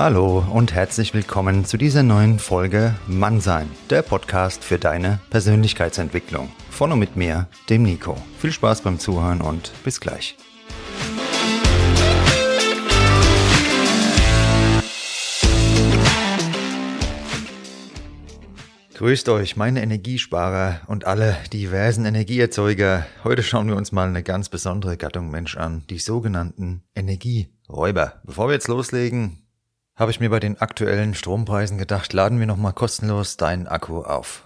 Hallo und herzlich willkommen zu dieser neuen Folge Mannsein, der Podcast für deine Persönlichkeitsentwicklung. Von und mit mir, dem Nico. Viel Spaß beim Zuhören und bis gleich. Grüßt euch, meine Energiesparer und alle diversen Energieerzeuger. Heute schauen wir uns mal eine ganz besondere Gattung Mensch an, die sogenannten Energieräuber. Bevor wir jetzt loslegen, habe ich mir bei den aktuellen Strompreisen gedacht, laden wir nochmal kostenlos deinen Akku auf.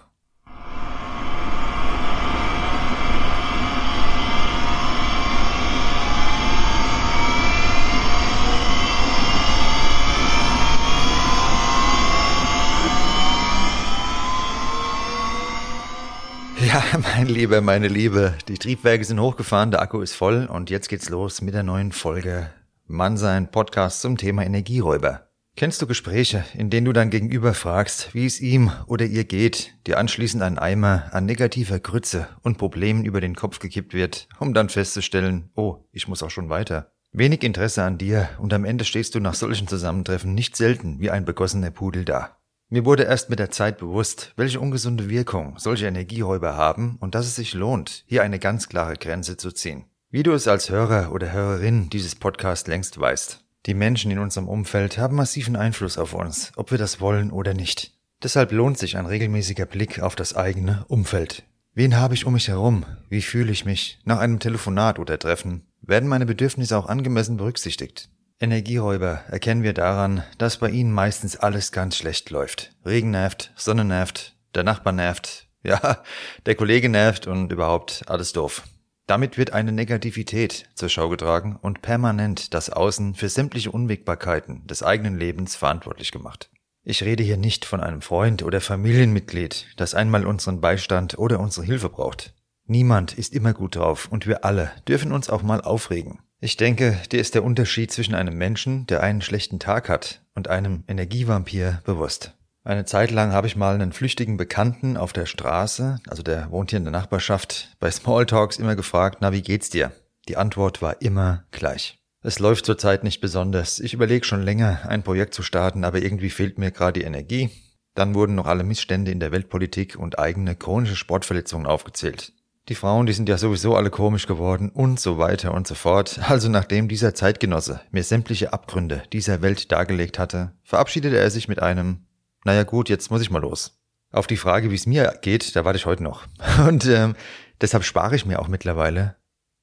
Ja, mein Lieber, meine Liebe, die Triebwerke sind hochgefahren, der Akku ist voll und jetzt geht's los mit der neuen Folge Mannsein Podcast zum Thema Energieräuber. Kennst du Gespräche, in denen du dein Gegenüber fragst, wie es ihm oder ihr geht, dir anschließend ein Eimer an negativer Grütze und Problemen über den Kopf gekippt wird, um dann festzustellen, oh, ich muss auch schon weiter. Wenig Interesse an dir und am Ende stehst du nach solchen Zusammentreffen nicht selten wie ein begossener Pudel da. Mir wurde erst mit der Zeit bewusst, welche ungesunde Wirkung solche Energieräuber haben und dass es sich lohnt, hier eine ganz klare Grenze zu ziehen. Wie du es als Hörer oder Hörerin dieses Podcasts längst weißt. Die Menschen in unserem Umfeld haben massiven Einfluss auf uns, ob wir das wollen oder nicht. Deshalb lohnt sich ein regelmäßiger Blick auf das eigene Umfeld. Wen habe ich um mich herum? Wie fühle ich mich? Nach einem Telefonat oder Treffen? Werden meine Bedürfnisse auch angemessen berücksichtigt? Energieräuber erkennen wir daran, dass bei ihnen meistens alles ganz schlecht läuft. Regen nervt, Sonne nervt, der Nachbar nervt, ja, der Kollege nervt und überhaupt alles doof. Damit wird eine Negativität zur Schau getragen und permanent das Außen für sämtliche Unwägbarkeiten des eigenen Lebens verantwortlich gemacht. Ich rede hier nicht von einem Freund oder Familienmitglied, das einmal unseren Beistand oder unsere Hilfe braucht. Niemand ist immer gut drauf und wir alle dürfen uns auch mal aufregen. Ich denke, dir ist der Unterschied zwischen einem Menschen, der einen schlechten Tag hat, und einem Energievampir bewusst. Eine Zeit lang habe ich mal einen flüchtigen Bekannten auf der Straße, also der wohnt hier in der Nachbarschaft, bei Smalltalks immer gefragt, na, wie geht's dir? Die Antwort war immer gleich. Es läuft zurzeit nicht besonders. Ich überlege schon länger, ein Projekt zu starten, aber irgendwie fehlt mir gerade die Energie. Dann wurden noch alle Missstände in der Weltpolitik und eigene chronische Sportverletzungen aufgezählt. Die Frauen, die sind ja sowieso alle komisch geworden und so weiter und so fort. Also nachdem dieser Zeitgenosse mir sämtliche Abgründe dieser Welt dargelegt hatte, verabschiedete er sich mit einem naja gut, jetzt muss ich mal los. Auf die Frage, wie es mir geht, da warte ich heute noch. Und ähm, deshalb spare ich mir auch mittlerweile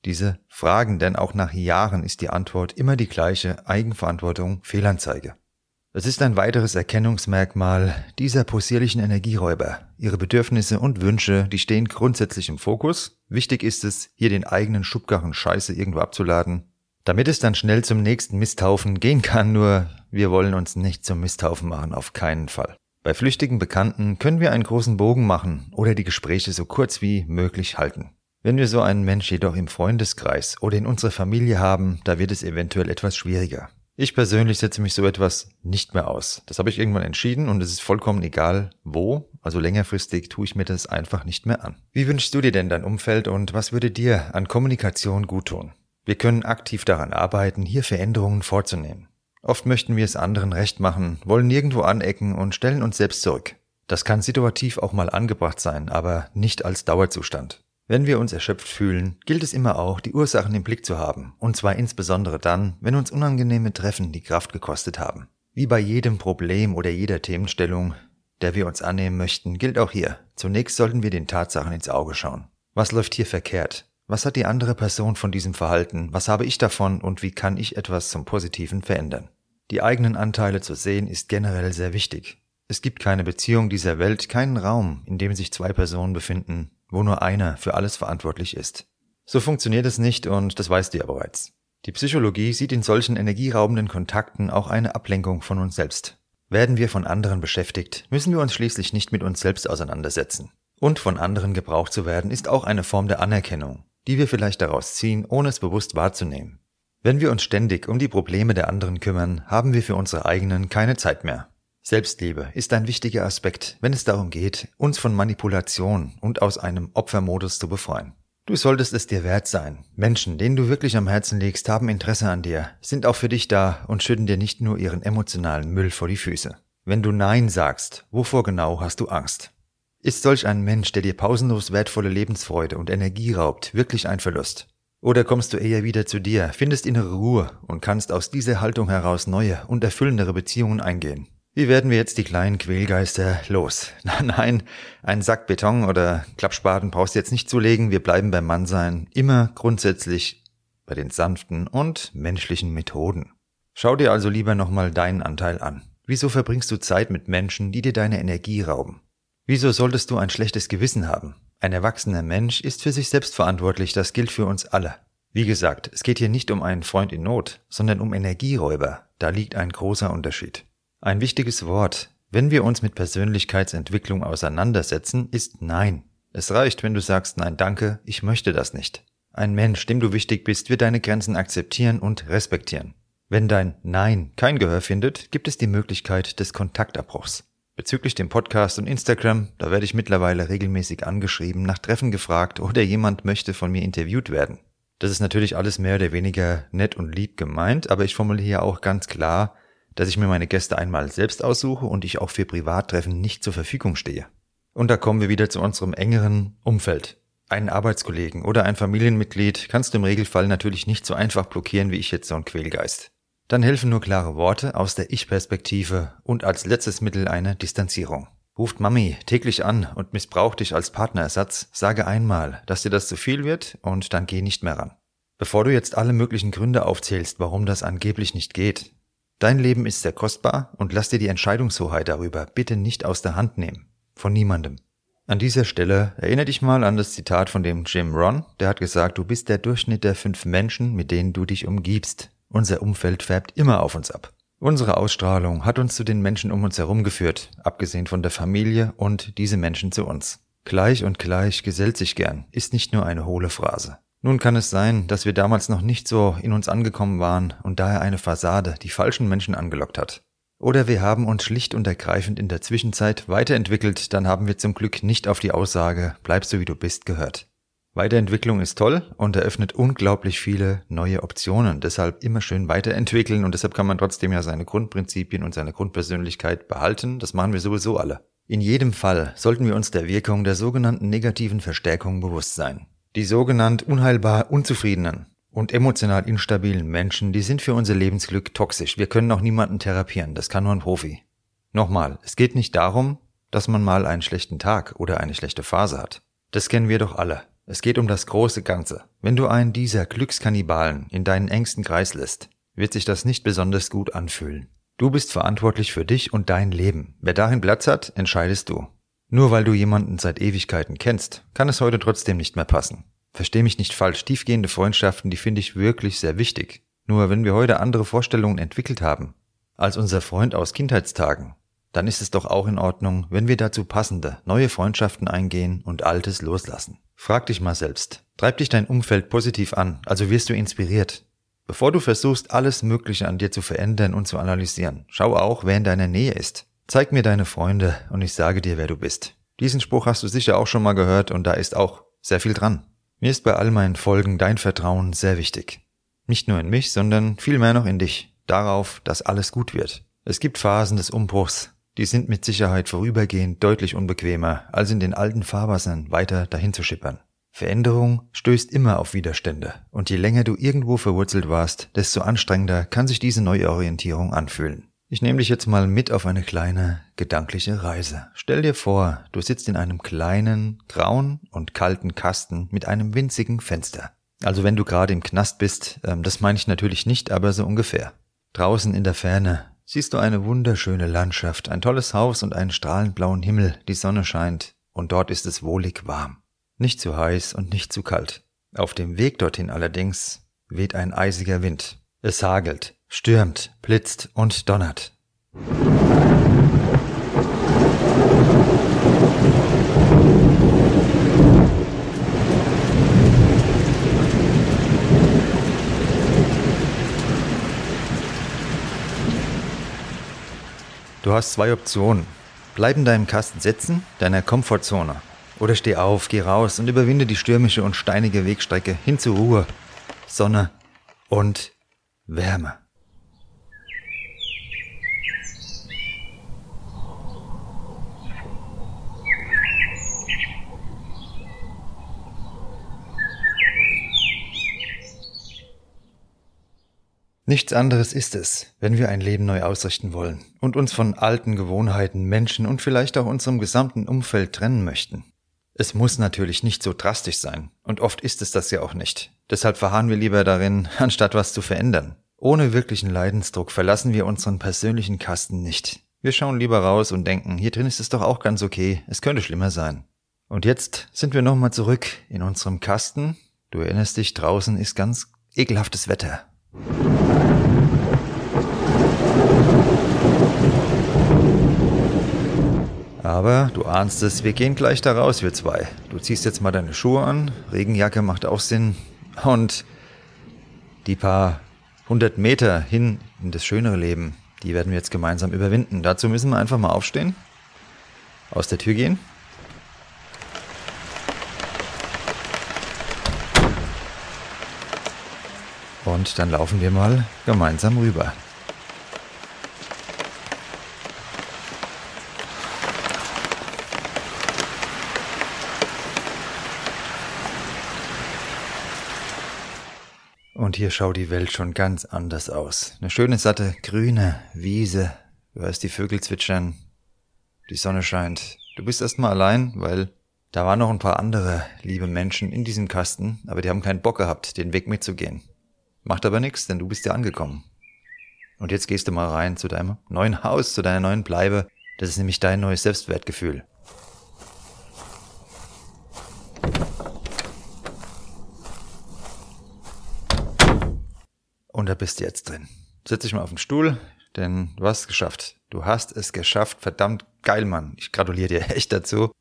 diese Fragen, denn auch nach Jahren ist die Antwort immer die gleiche Eigenverantwortung Fehlanzeige. Es ist ein weiteres Erkennungsmerkmal dieser possierlichen Energieräuber. Ihre Bedürfnisse und Wünsche, die stehen grundsätzlich im Fokus. Wichtig ist es, hier den eigenen Schubkarren Scheiße irgendwo abzuladen, damit es dann schnell zum nächsten Misthaufen gehen kann, nur wir wollen uns nicht zum Misthaufen machen, auf keinen Fall. Bei flüchtigen Bekannten können wir einen großen Bogen machen oder die Gespräche so kurz wie möglich halten. Wenn wir so einen Mensch jedoch im Freundeskreis oder in unserer Familie haben, da wird es eventuell etwas schwieriger. Ich persönlich setze mich so etwas nicht mehr aus. Das habe ich irgendwann entschieden und es ist vollkommen egal, wo, also längerfristig tue ich mir das einfach nicht mehr an. Wie wünschst du dir denn dein Umfeld und was würde dir an Kommunikation gut tun? Wir können aktiv daran arbeiten, hier Veränderungen vorzunehmen. Oft möchten wir es anderen recht machen, wollen nirgendwo anecken und stellen uns selbst zurück. Das kann situativ auch mal angebracht sein, aber nicht als Dauerzustand. Wenn wir uns erschöpft fühlen, gilt es immer auch, die Ursachen im Blick zu haben, und zwar insbesondere dann, wenn uns unangenehme Treffen die Kraft gekostet haben. Wie bei jedem Problem oder jeder Themenstellung, der wir uns annehmen möchten, gilt auch hier. Zunächst sollten wir den Tatsachen ins Auge schauen. Was läuft hier verkehrt? Was hat die andere Person von diesem Verhalten? Was habe ich davon und wie kann ich etwas zum Positiven verändern? Die eigenen Anteile zu sehen ist generell sehr wichtig. Es gibt keine Beziehung dieser Welt, keinen Raum, in dem sich zwei Personen befinden, wo nur einer für alles verantwortlich ist. So funktioniert es nicht und das weißt du ja bereits. Die Psychologie sieht in solchen energieraubenden Kontakten auch eine Ablenkung von uns selbst. Werden wir von anderen beschäftigt, müssen wir uns schließlich nicht mit uns selbst auseinandersetzen. Und von anderen gebraucht zu werden, ist auch eine Form der Anerkennung, die wir vielleicht daraus ziehen, ohne es bewusst wahrzunehmen. Wenn wir uns ständig um die Probleme der anderen kümmern, haben wir für unsere eigenen keine Zeit mehr. Selbstliebe ist ein wichtiger Aspekt, wenn es darum geht, uns von Manipulation und aus einem Opfermodus zu befreien. Du solltest es dir wert sein. Menschen, denen du wirklich am Herzen legst, haben Interesse an dir, sind auch für dich da und schütten dir nicht nur ihren emotionalen Müll vor die Füße. Wenn du Nein sagst, wovor genau hast du Angst? Ist solch ein Mensch, der dir pausenlos wertvolle Lebensfreude und Energie raubt, wirklich ein Verlust? Oder kommst du eher wieder zu dir, findest innere Ruhe und kannst aus dieser Haltung heraus neue und erfüllendere Beziehungen eingehen? Wie werden wir jetzt die kleinen Quälgeister los? Nein, einen Sack Beton oder Klappspaten brauchst du jetzt nicht zulegen, wir bleiben beim Mannsein, immer grundsätzlich bei den sanften und menschlichen Methoden. Schau dir also lieber nochmal deinen Anteil an. Wieso verbringst du Zeit mit Menschen, die dir deine Energie rauben? Wieso solltest du ein schlechtes Gewissen haben? Ein erwachsener Mensch ist für sich selbst verantwortlich, das gilt für uns alle. Wie gesagt, es geht hier nicht um einen Freund in Not, sondern um Energieräuber, da liegt ein großer Unterschied. Ein wichtiges Wort, wenn wir uns mit Persönlichkeitsentwicklung auseinandersetzen, ist Nein. Es reicht, wenn du sagst Nein, danke, ich möchte das nicht. Ein Mensch, dem du wichtig bist, wird deine Grenzen akzeptieren und respektieren. Wenn dein Nein kein Gehör findet, gibt es die Möglichkeit des Kontaktabbruchs. Bezüglich dem Podcast und Instagram, da werde ich mittlerweile regelmäßig angeschrieben, nach Treffen gefragt oder jemand möchte von mir interviewt werden. Das ist natürlich alles mehr oder weniger nett und lieb gemeint, aber ich formuliere auch ganz klar, dass ich mir meine Gäste einmal selbst aussuche und ich auch für Privattreffen nicht zur Verfügung stehe. Und da kommen wir wieder zu unserem engeren Umfeld. Einen Arbeitskollegen oder ein Familienmitglied kannst du im Regelfall natürlich nicht so einfach blockieren wie ich jetzt so ein Quälgeist. Dann helfen nur klare Worte aus der Ich-Perspektive und als letztes Mittel eine Distanzierung. Ruft Mami täglich an und missbraucht dich als Partnerersatz, sage einmal, dass dir das zu viel wird und dann geh nicht mehr ran. Bevor du jetzt alle möglichen Gründe aufzählst, warum das angeblich nicht geht, Dein Leben ist sehr kostbar und lass dir die Entscheidungshoheit darüber bitte nicht aus der Hand nehmen. Von niemandem. An dieser Stelle erinnere dich mal an das Zitat von dem Jim Ron, der hat gesagt, du bist der Durchschnitt der fünf Menschen, mit denen du dich umgibst. Unser Umfeld färbt immer auf uns ab. Unsere Ausstrahlung hat uns zu den Menschen um uns herum geführt, abgesehen von der Familie und diese Menschen zu uns. Gleich und gleich gesellt sich gern, ist nicht nur eine hohle Phrase. Nun kann es sein, dass wir damals noch nicht so in uns angekommen waren und daher eine Fassade die falschen Menschen angelockt hat. Oder wir haben uns schlicht und ergreifend in der Zwischenzeit weiterentwickelt, dann haben wir zum Glück nicht auf die Aussage, bleib so wie du bist, gehört. Weiterentwicklung ist toll und eröffnet unglaublich viele neue Optionen. Deshalb immer schön weiterentwickeln und deshalb kann man trotzdem ja seine Grundprinzipien und seine Grundpersönlichkeit behalten. Das machen wir sowieso alle. In jedem Fall sollten wir uns der Wirkung der sogenannten negativen Verstärkung bewusst sein. Die sogenannt unheilbar unzufriedenen und emotional instabilen Menschen, die sind für unser Lebensglück toxisch. Wir können auch niemanden therapieren, das kann nur ein Profi. Nochmal, es geht nicht darum, dass man mal einen schlechten Tag oder eine schlechte Phase hat. Das kennen wir doch alle. Es geht um das große Ganze. Wenn du einen dieser Glückskannibalen in deinen engsten Kreis lässt, wird sich das nicht besonders gut anfühlen. Du bist verantwortlich für dich und dein Leben. Wer darin Platz hat, entscheidest du. Nur weil du jemanden seit Ewigkeiten kennst, kann es heute trotzdem nicht mehr passen. Versteh mich nicht falsch, tiefgehende Freundschaften, die finde ich wirklich sehr wichtig. Nur wenn wir heute andere Vorstellungen entwickelt haben als unser Freund aus Kindheitstagen, dann ist es doch auch in Ordnung, wenn wir dazu passende, neue Freundschaften eingehen und Altes loslassen. Frag dich mal selbst, treibt dich dein Umfeld positiv an, also wirst du inspiriert. Bevor du versuchst, alles Mögliche an dir zu verändern und zu analysieren, schau auch, wer in deiner Nähe ist. Zeig mir deine Freunde und ich sage dir, wer du bist. Diesen Spruch hast du sicher auch schon mal gehört und da ist auch sehr viel dran. Mir ist bei all meinen Folgen dein Vertrauen sehr wichtig. Nicht nur in mich, sondern vielmehr noch in dich. Darauf, dass alles gut wird. Es gibt Phasen des Umbruchs, die sind mit Sicherheit vorübergehend deutlich unbequemer, als in den alten Fahrwassern weiter dahin zu schippern. Veränderung stößt immer auf Widerstände, und je länger du irgendwo verwurzelt warst, desto anstrengender kann sich diese Neuorientierung anfühlen. Ich nehme dich jetzt mal mit auf eine kleine gedankliche Reise. Stell dir vor, du sitzt in einem kleinen, grauen und kalten Kasten mit einem winzigen Fenster. Also wenn du gerade im Knast bist, ähm, das meine ich natürlich nicht, aber so ungefähr. Draußen in der Ferne siehst du eine wunderschöne Landschaft, ein tolles Haus und einen strahlend blauen Himmel, die Sonne scheint, und dort ist es wohlig warm. Nicht zu heiß und nicht zu kalt. Auf dem Weg dorthin allerdings weht ein eisiger Wind. Es hagelt, stürmt, blitzt und donnert. Du hast zwei Optionen. Bleib in deinem Kasten sitzen, deiner Komfortzone. Oder steh auf, geh raus und überwinde die stürmische und steinige Wegstrecke hin zur Ruhe, Sonne und Wärme. Nichts anderes ist es, wenn wir ein Leben neu ausrichten wollen und uns von alten Gewohnheiten, Menschen und vielleicht auch unserem gesamten Umfeld trennen möchten. Es muss natürlich nicht so drastisch sein, und oft ist es das ja auch nicht. Deshalb verharren wir lieber darin, anstatt was zu verändern. Ohne wirklichen Leidensdruck verlassen wir unseren persönlichen Kasten nicht. Wir schauen lieber raus und denken, hier drin ist es doch auch ganz okay, es könnte schlimmer sein. Und jetzt sind wir nochmal zurück in unserem Kasten. Du erinnerst dich, draußen ist ganz ekelhaftes Wetter. Aber du ahnst es, wir gehen gleich da raus, wir zwei. Du ziehst jetzt mal deine Schuhe an, Regenjacke macht auch Sinn. Und die paar hundert Meter hin in das schönere Leben, die werden wir jetzt gemeinsam überwinden. Dazu müssen wir einfach mal aufstehen, aus der Tür gehen Und dann laufen wir mal gemeinsam rüber. Und hier schaut die Welt schon ganz anders aus. Eine schöne, satte, grüne Wiese. Du hörst die Vögel zwitschern. Die Sonne scheint. Du bist erstmal allein, weil da waren noch ein paar andere liebe Menschen in diesem Kasten, aber die haben keinen Bock gehabt, den Weg mitzugehen. Macht aber nichts, denn du bist ja angekommen. Und jetzt gehst du mal rein zu deinem neuen Haus, zu deiner neuen Bleibe. Das ist nämlich dein neues Selbstwertgefühl. Und da bist du jetzt drin. Setz dich mal auf den Stuhl, denn du hast es geschafft. Du hast es geschafft. Verdammt geil, Mann. Ich gratuliere dir echt dazu.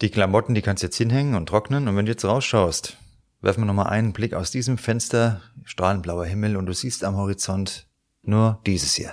Die Klamotten, die kannst du jetzt hinhängen und trocknen. Und wenn du jetzt rausschaust, werfen wir nochmal einen Blick aus diesem Fenster, strahlend blauer Himmel und du siehst am Horizont nur dieses hier.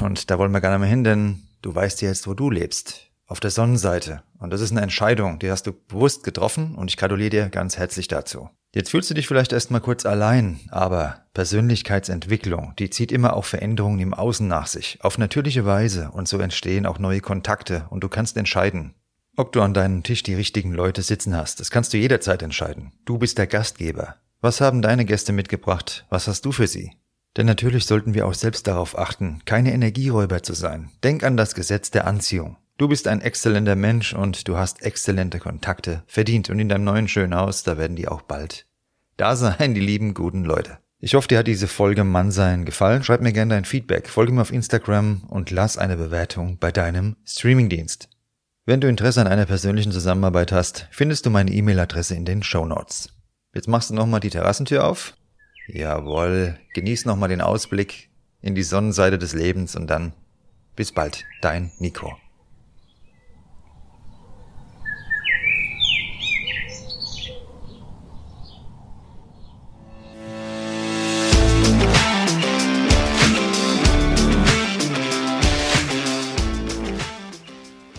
Und da wollen wir gar nicht mehr hin, denn du weißt ja jetzt, wo du lebst. Auf der Sonnenseite. Und das ist eine Entscheidung, die hast du bewusst getroffen und ich gratuliere dir ganz herzlich dazu. Jetzt fühlst du dich vielleicht erstmal kurz allein, aber Persönlichkeitsentwicklung, die zieht immer auch Veränderungen im Außen nach sich, auf natürliche Weise und so entstehen auch neue Kontakte und du kannst entscheiden, ob du an deinem Tisch die richtigen Leute sitzen hast. Das kannst du jederzeit entscheiden. Du bist der Gastgeber. Was haben deine Gäste mitgebracht? Was hast du für sie? Denn natürlich sollten wir auch selbst darauf achten, keine Energieräuber zu sein. Denk an das Gesetz der Anziehung. Du bist ein exzellenter Mensch und du hast exzellente Kontakte verdient und in deinem neuen schönen Haus, da werden die auch bald da sein, die lieben guten Leute. Ich hoffe, dir hat diese Folge Mannsein gefallen. Schreib mir gerne dein Feedback, folge mir auf Instagram und lass eine Bewertung bei deinem Streamingdienst. Wenn du Interesse an einer persönlichen Zusammenarbeit hast, findest du meine E-Mail-Adresse in den Show Notes. Jetzt machst du nochmal die Terrassentür auf. Jawohl, genieß nochmal den Ausblick in die Sonnenseite des Lebens und dann bis bald, dein Nico.